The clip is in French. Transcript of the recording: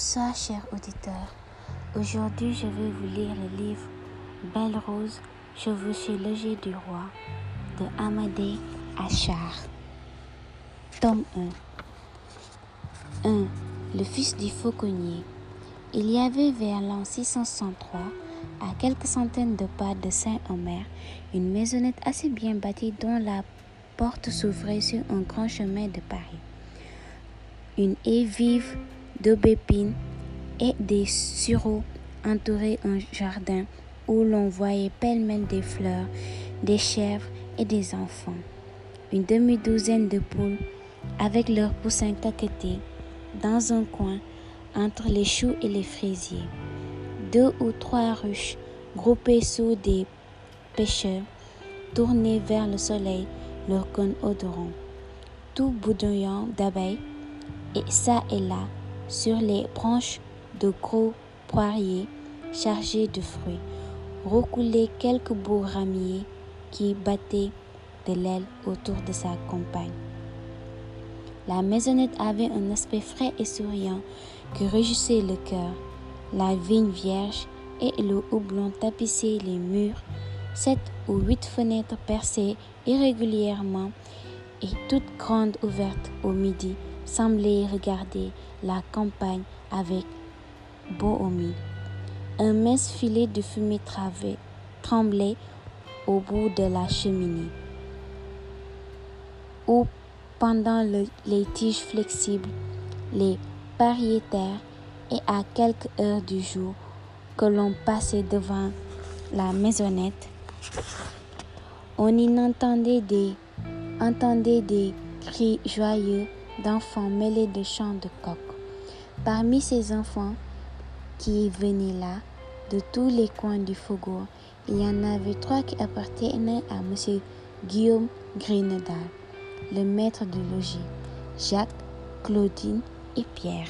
Bonsoir, chers auditeurs. Aujourd'hui, je vais vous lire le livre Belle Rose, chevauchée logée du roi de Amadé Achard. Tome 1 1. Le fils du fauconnier. Il y avait vers l'an 663, à quelques centaines de pas de Saint-Omer, une maisonnette assez bien bâtie dont la porte s'ouvrait sur un grand chemin de Paris. Une haie vive d'aubépines et des sureaux entouraient un jardin où l'on voyait pêle-mêle des fleurs, des chèvres et des enfants. Une demi-douzaine de poules avec leurs poussins caquetés dans un coin entre les choux et les fraisiers. Deux ou trois ruches groupées sous des pêcheurs tournaient vers le soleil leurs cônes odorants, tout bouillonnant d'abeilles et ça et là sur les branches de gros poiriers chargés de fruits, recoulaient quelques beaux ramiers qui battaient de l'aile autour de sa compagne. La maisonnette avait un aspect frais et souriant qui réjouissait le cœur. La vigne vierge et le houblon tapissaient les murs. Sept ou huit fenêtres percées irrégulièrement et toutes grandes ouvertes au midi semblaient regarder la campagne avec bonhomie. Un mince filet de fumée tremblait au bout de la cheminée, où, pendant les tiges flexibles, les pariétaires et à quelques heures du jour que l'on passait devant la maisonnette, on y entendait des, entendait des cris joyeux d'enfants mêlés de chants de coq. Parmi ces enfants qui venaient là, de tous les coins du faubourg, il y en avait trois qui appartenaient à M. Guillaume Grinedal, le maître de logis, Jacques, Claudine et Pierre.